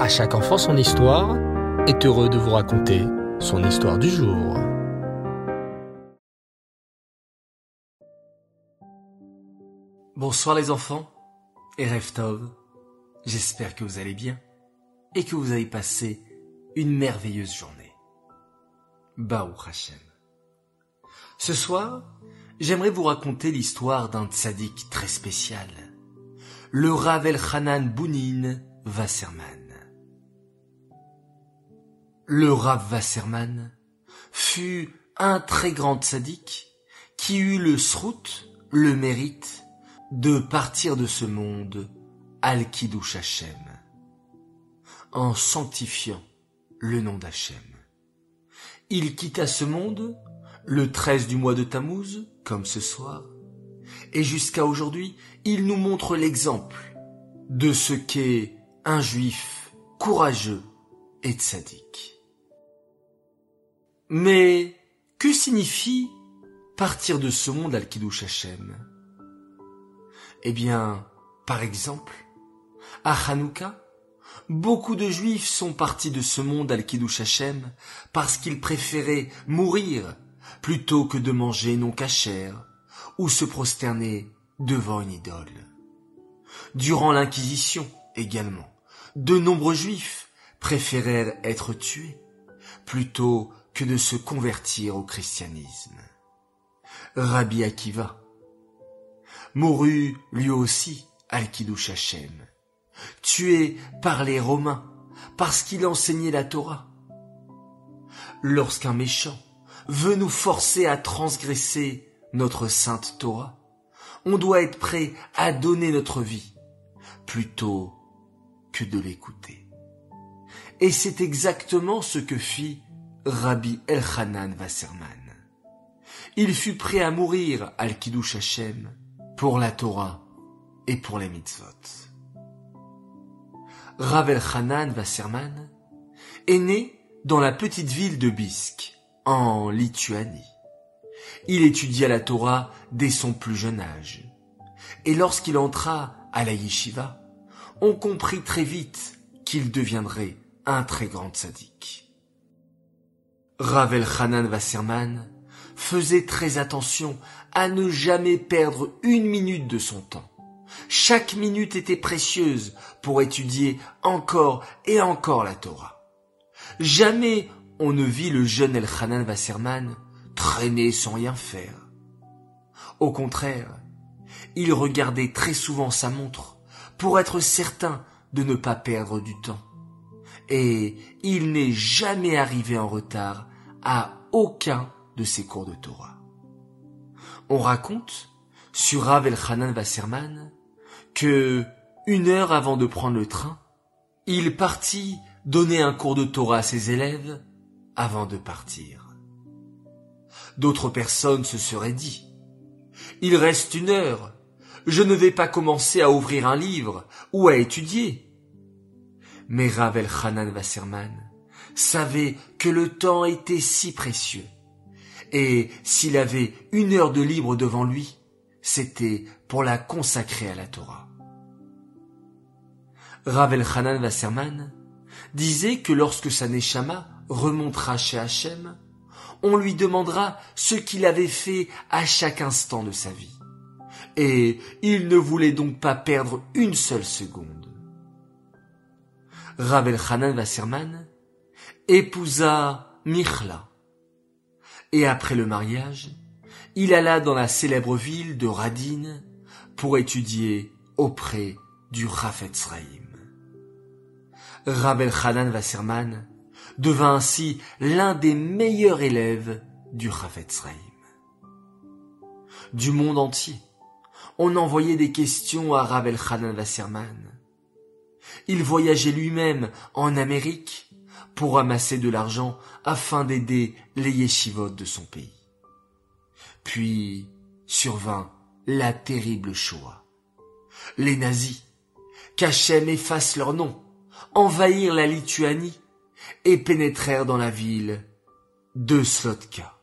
À chaque enfant son histoire est heureux de vous raconter son histoire du jour. Bonsoir les enfants et Reftov. J'espère que vous allez bien et que vous avez passé une merveilleuse journée. Baou Hashem. Ce soir, j'aimerais vous raconter l'histoire d'un tzaddik très spécial, le Rav Elchanan Bounin Wasserman. Le Rav Wasserman fut un très grand tzaddik qui eut le srout, le mérite, de partir de ce monde al-Kiddush Hashem, en sanctifiant le nom d'Hachem. Il quitta ce monde le 13 du mois de Tammuz, comme ce soir, et jusqu'à aujourd'hui, il nous montre l'exemple de ce qu'est un juif courageux et tzaddik. Mais que signifie partir de ce monde al-Kiddush Hashem? Eh bien, par exemple, à Hanouka, beaucoup de juifs sont partis de ce monde al-Kiddush Hashem parce qu'ils préféraient mourir plutôt que de manger non cachère ou se prosterner devant une idole. Durant l'Inquisition également, de nombreux juifs préférèrent être tués plutôt que de se convertir au christianisme. Rabbi Akiva mourut lui aussi al-Kiddush Hashem, tué par les Romains parce qu'il enseignait la Torah. Lorsqu'un méchant veut nous forcer à transgresser notre sainte Torah, on doit être prêt à donner notre vie plutôt que de l'écouter. Et c'est exactement ce que fit Rabbi Elchanan Wasserman. Il fut prêt à mourir al Kiddush Hashem pour la Torah et pour les mitzvot. Rav Elchanan Wasserman est né dans la petite ville de Bisk, en Lituanie. Il étudia la Torah dès son plus jeune âge. Et lorsqu'il entra à la yeshiva, on comprit très vite qu'il deviendrait un très grand sadique. Ravel Hanan Wasserman faisait très attention à ne jamais perdre une minute de son temps. Chaque minute était précieuse pour étudier encore et encore la Torah. Jamais on ne vit le jeune Elchanan Wasserman traîner sans rien faire. Au contraire, il regardait très souvent sa montre pour être certain de ne pas perdre du temps. Et il n'est jamais arrivé en retard à aucun de ses cours de Torah. On raconte, sur Rav Elchanan Wasserman, que, une heure avant de prendre le train, il partit donner un cours de Torah à ses élèves avant de partir. D'autres personnes se seraient dit, il reste une heure, je ne vais pas commencer à ouvrir un livre ou à étudier. Mais Rav Elchanan Wasserman savait que le temps était si précieux. Et s'il avait une heure de libre devant lui, c'était pour la consacrer à la Torah. Ravel Hanan Wasserman disait que lorsque sa Neshama remontera chez Hachem, on lui demandera ce qu'il avait fait à chaque instant de sa vie. Et il ne voulait donc pas perdre une seule seconde. Wasserman épousa Michla. Et après le mariage, il alla dans la célèbre ville de Radin pour étudier auprès du Rafetz Raïm. Rabel Hanan Wasserman devint ainsi l'un des meilleurs élèves du Rafetz Raïm. Du monde entier, on envoyait des questions à Rabel Hanan Wasserman. Il voyageait lui-même en Amérique pour amasser de l'argent afin d'aider les yeshivot de son pays. Puis survint la terrible Shoah. Les nazis, qu'Hachem efface leur nom, envahirent la Lituanie et pénétrèrent dans la ville de Slotka.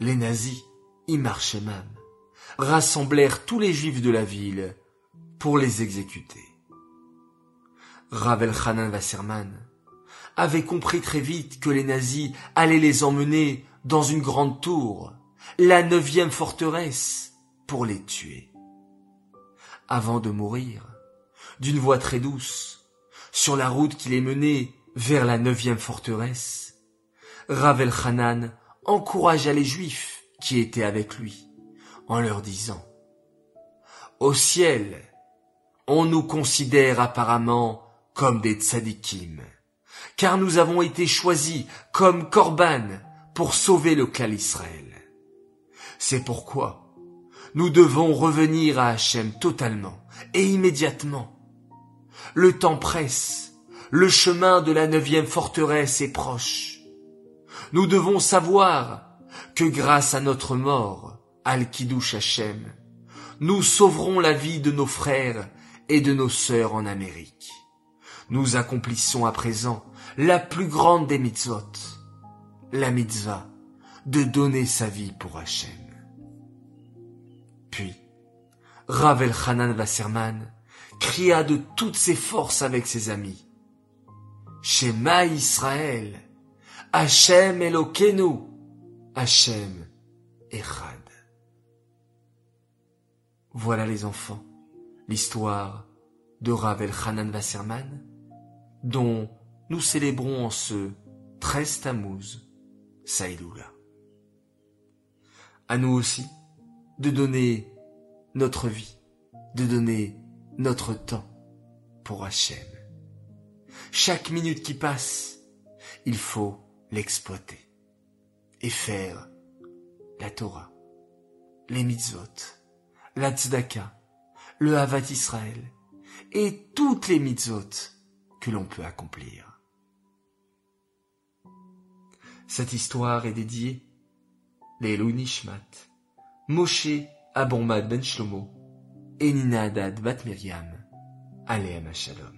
Les nazis, y marchaient même, rassemblèrent tous les juifs de la ville pour les exécuter. Ravel Hanan Wasserman avait compris très vite que les nazis allaient les emmener dans une grande tour, la neuvième forteresse, pour les tuer. Avant de mourir, d'une voix très douce, sur la route qui les menait vers la neuvième forteresse, Ravel Hanan encouragea les Juifs qui étaient avec lui, en leur disant Au ciel, on nous considère apparemment comme des tzadikim, car nous avons été choisis comme korban pour sauver le clan Israël. C'est pourquoi nous devons revenir à Hachem totalement et immédiatement. Le temps presse, le chemin de la neuvième forteresse est proche. Nous devons savoir que grâce à notre mort, Al-Kiddush Hachem, nous sauverons la vie de nos frères et de nos sœurs en Amérique. Nous accomplissons à présent la plus grande des mitzvot, la mitzvah de donner sa vie pour Hachem. Puis, Ravel Hanan Wasserman cria de toutes ses forces avec ses amis. Shema Israël, Hachem Elokenu, Hachem Echad. Voilà les enfants, l'histoire de Ravel Hanan Wasserman, dont nous célébrons en ce 13 Tammuz, Saïdoula. À nous aussi de donner notre vie, de donner notre temps pour Hachem. Chaque minute qui passe, il faut l'exploiter et faire la Torah, les mitzvot, la tzedaka, le Havat Israël et toutes les mitzvot l'on peut accomplir. Cette histoire est dédiée les Nishmat, Moshe Abomad Ben Shlomo et Nina Haddad Bat Miriam, Aleem Shalom.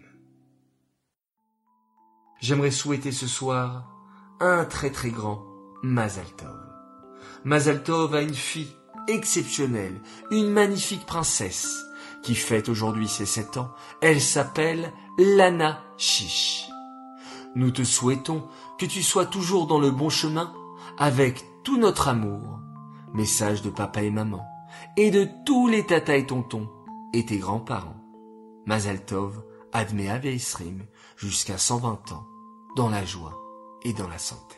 J'aimerais souhaiter ce soir un très très grand Mazal Tov. Mazal Tov a une fille exceptionnelle, une magnifique princesse, qui fête aujourd'hui ses sept ans. Elle s'appelle Lana Chiche. Nous te souhaitons que tu sois toujours dans le bon chemin avec tout notre amour. Message de papa et maman et de tous les tata et tontons et tes grands-parents. Mazal Tov, Admea Veisrim, jusqu'à 120 ans, dans la joie et dans la santé.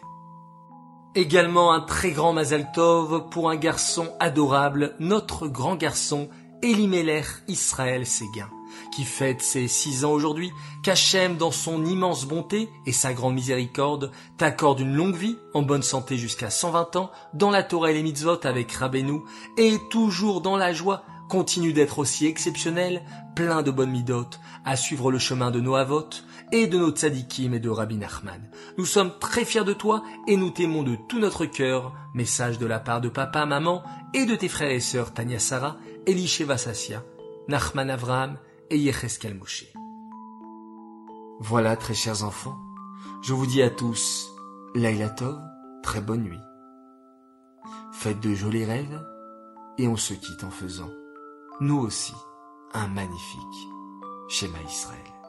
Également un très grand Mazal Tov pour un garçon adorable, notre grand garçon Elimelech Israël Séguin qui fête ses six ans aujourd'hui, qu'Hachem, dans son immense bonté et sa grande miséricorde, t'accorde une longue vie, en bonne santé jusqu'à 120 ans, dans la Torah et les mitzvot avec Rabbeinu, et toujours dans la joie, continue d'être aussi exceptionnel, plein de bonnes midotes, à suivre le chemin de nos avot et de nos tzadikim et de Rabbi Nachman. Nous sommes très fiers de toi et nous t'aimons de tout notre cœur. Message de la part de papa, maman et de tes frères et sœurs Tania Sarah, Elisheva Sassia, Nachman Avraham et Yecheskel Moshe. Voilà, très chers enfants, je vous dis à tous, Laila très bonne nuit. Faites de jolis rêves, et on se quitte en faisant, nous aussi, un magnifique schéma Israël.